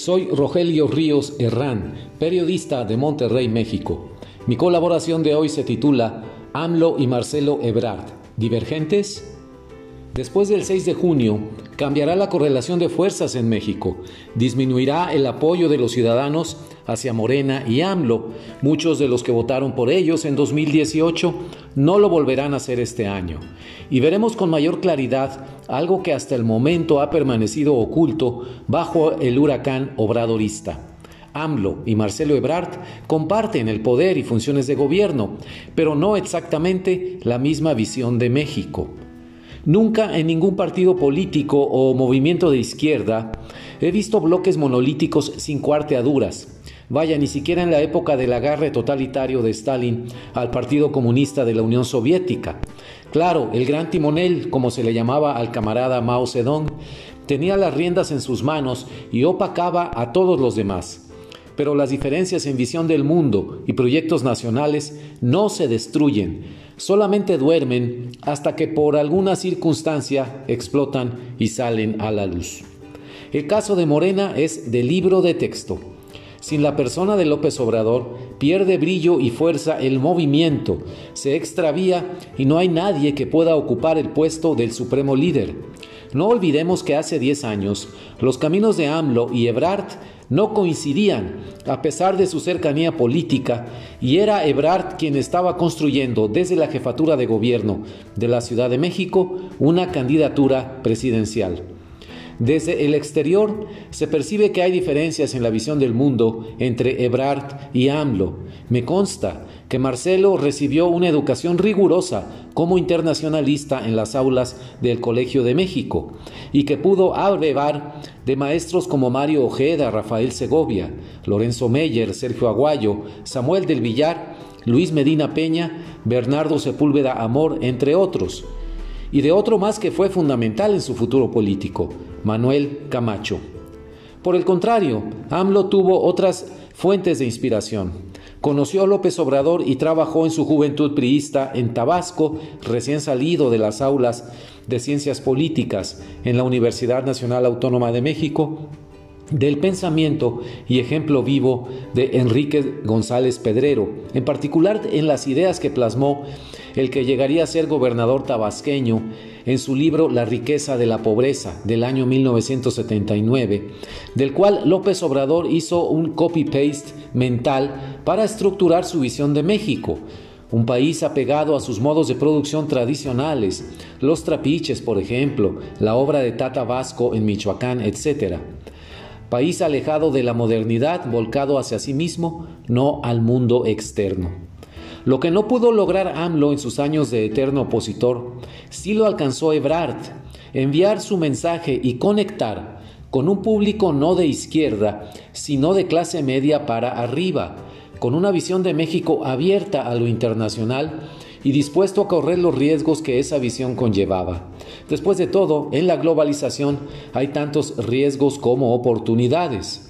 Soy Rogelio Ríos Herrán, periodista de Monterrey, México. Mi colaboración de hoy se titula AMLO y Marcelo Ebrard, ¿divergentes? Después del 6 de junio, cambiará la correlación de fuerzas en México, disminuirá el apoyo de los ciudadanos hacia Morena y AMLO. Muchos de los que votaron por ellos en 2018 no lo volverán a hacer este año. Y veremos con mayor claridad algo que hasta el momento ha permanecido oculto bajo el huracán obradorista. AMLO y Marcelo Ebrard comparten el poder y funciones de gobierno, pero no exactamente la misma visión de México. Nunca en ningún partido político o movimiento de izquierda he visto bloques monolíticos sin cuarteaduras. Vaya, ni siquiera en la época del agarre totalitario de Stalin al Partido Comunista de la Unión Soviética. Claro, el gran timonel, como se le llamaba al camarada Mao Zedong, tenía las riendas en sus manos y opacaba a todos los demás pero las diferencias en visión del mundo y proyectos nacionales no se destruyen, solamente duermen hasta que por alguna circunstancia explotan y salen a la luz. El caso de Morena es de libro de texto. Sin la persona de López Obrador, pierde brillo y fuerza el movimiento, se extravía y no hay nadie que pueda ocupar el puesto del supremo líder. No olvidemos que hace 10 años los caminos de AMLO y Ebrard no coincidían, a pesar de su cercanía política, y era Ebrard quien estaba construyendo desde la jefatura de gobierno de la Ciudad de México una candidatura presidencial. Desde el exterior se percibe que hay diferencias en la visión del mundo entre Ebrard y AMLO. Me consta que Marcelo recibió una educación rigurosa como internacionalista en las aulas del Colegio de México y que pudo abrevar de maestros como Mario Ojeda, Rafael Segovia, Lorenzo Meyer, Sergio Aguayo, Samuel del Villar, Luis Medina Peña, Bernardo Sepúlveda Amor, entre otros y de otro más que fue fundamental en su futuro político, Manuel Camacho. Por el contrario, AMLO tuvo otras fuentes de inspiración. Conoció a López Obrador y trabajó en su juventud priista en Tabasco, recién salido de las aulas de ciencias políticas en la Universidad Nacional Autónoma de México, del pensamiento y ejemplo vivo de Enrique González Pedrero, en particular en las ideas que plasmó el que llegaría a ser gobernador tabasqueño en su libro La riqueza de la pobreza del año 1979, del cual López Obrador hizo un copy-paste mental para estructurar su visión de México, un país apegado a sus modos de producción tradicionales, los trapiches, por ejemplo, la obra de Tata Vasco en Michoacán, etc país alejado de la modernidad, volcado hacia sí mismo, no al mundo externo. Lo que no pudo lograr AMLO en sus años de eterno opositor, sí lo alcanzó Ebrard, enviar su mensaje y conectar con un público no de izquierda, sino de clase media para arriba, con una visión de México abierta a lo internacional y dispuesto a correr los riesgos que esa visión conllevaba. Después de todo, en la globalización hay tantos riesgos como oportunidades.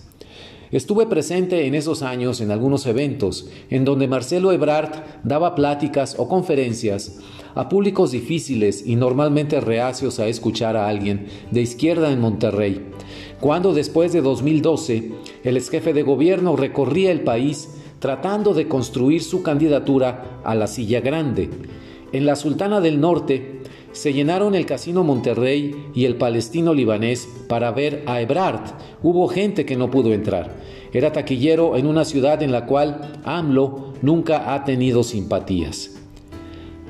Estuve presente en esos años en algunos eventos en donde Marcelo Ebrard daba pláticas o conferencias a públicos difíciles y normalmente reacios a escuchar a alguien de izquierda en Monterrey, cuando después de 2012 el ex jefe de gobierno recorría el país tratando de construir su candidatura a la silla grande. En la Sultana del Norte se llenaron el Casino Monterrey y el Palestino Libanés para ver a Ebrard. Hubo gente que no pudo entrar. Era taquillero en una ciudad en la cual AMLO nunca ha tenido simpatías.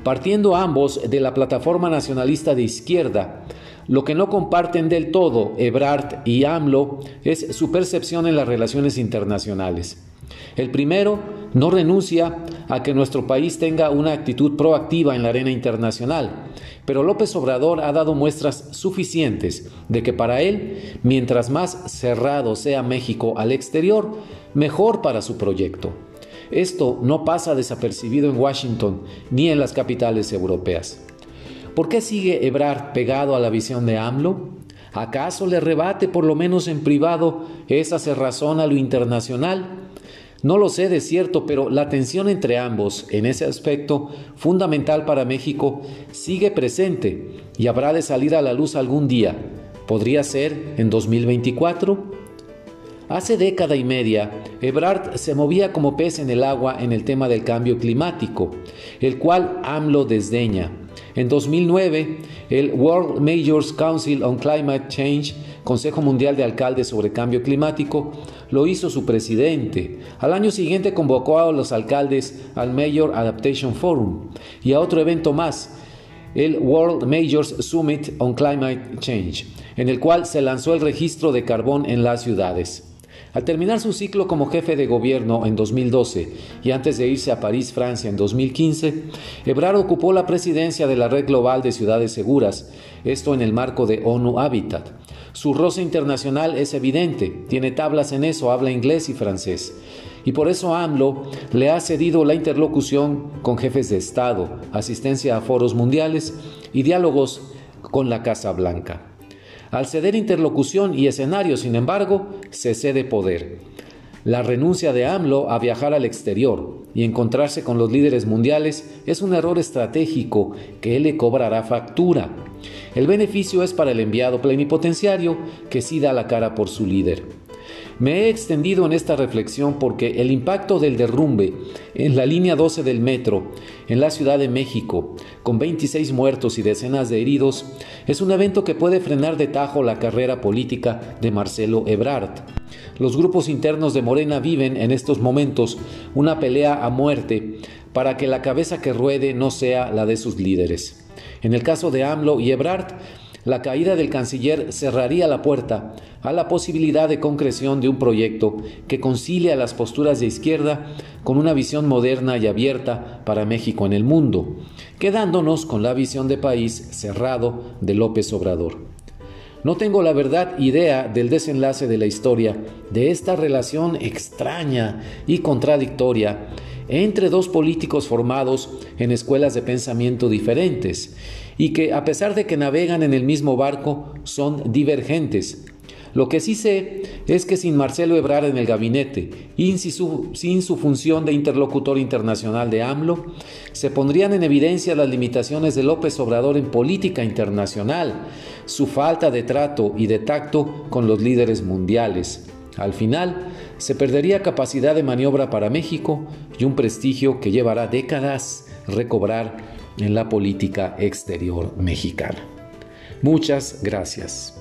Partiendo ambos de la plataforma nacionalista de izquierda, lo que no comparten del todo Ebrard y AMLO es su percepción en las relaciones internacionales. El primero no renuncia a que nuestro país tenga una actitud proactiva en la arena internacional, pero López Obrador ha dado muestras suficientes de que para él, mientras más cerrado sea México al exterior, mejor para su proyecto. Esto no pasa desapercibido en Washington ni en las capitales europeas. ¿Por qué sigue Ebrard pegado a la visión de AMLO? ¿Acaso le rebate por lo menos en privado esa cerrazón a lo internacional? No lo sé de cierto, pero la tensión entre ambos en ese aspecto fundamental para México sigue presente y habrá de salir a la luz algún día. ¿Podría ser en 2024? Hace década y media, Ebrard se movía como pez en el agua en el tema del cambio climático, el cual AMLO desdeña. En 2009, el World Majors Council on Climate Change, Consejo Mundial de Alcaldes sobre Cambio Climático, lo hizo su presidente. Al año siguiente convocó a los alcaldes al Major Adaptation Forum y a otro evento más, el World Majors Summit on Climate Change, en el cual se lanzó el registro de carbón en las ciudades. Al terminar su ciclo como jefe de gobierno en 2012 y antes de irse a París, Francia, en 2015, Ebrard ocupó la presidencia de la Red Global de Ciudades Seguras, esto en el marco de ONU Habitat. Su roce internacional es evidente, tiene tablas en eso, habla inglés y francés. Y por eso AMLO le ha cedido la interlocución con jefes de Estado, asistencia a foros mundiales y diálogos con la Casa Blanca. Al ceder interlocución y escenario, sin embargo, se cede poder. La renuncia de AMLO a viajar al exterior y encontrarse con los líderes mundiales es un error estratégico que le cobrará factura. El beneficio es para el enviado plenipotenciario que sí da la cara por su líder. Me he extendido en esta reflexión porque el impacto del derrumbe en la línea 12 del metro en la Ciudad de México, con 26 muertos y decenas de heridos, es un evento que puede frenar de tajo la carrera política de Marcelo Ebrard. Los grupos internos de Morena viven en estos momentos una pelea a muerte para que la cabeza que ruede no sea la de sus líderes. En el caso de AMLO y Ebrard, la caída del canciller cerraría la puerta a la posibilidad de concreción de un proyecto que concilia las posturas de izquierda con una visión moderna y abierta para México en el mundo, quedándonos con la visión de país cerrado de López Obrador. No tengo la verdad idea del desenlace de la historia de esta relación extraña y contradictoria entre dos políticos formados en escuelas de pensamiento diferentes y que a pesar de que navegan en el mismo barco son divergentes. Lo que sí sé es que sin Marcelo Ebrard en el gabinete y sin su, función de interlocutor internacional de AMLO, se pondrían en evidencia las limitaciones de López Obrador en política internacional, su falta de trato y de tacto con los líderes mundiales. Al final, se perdería capacidad de maniobra para México y un prestigio que llevará décadas recobrar en la política exterior mexicana. Muchas gracias.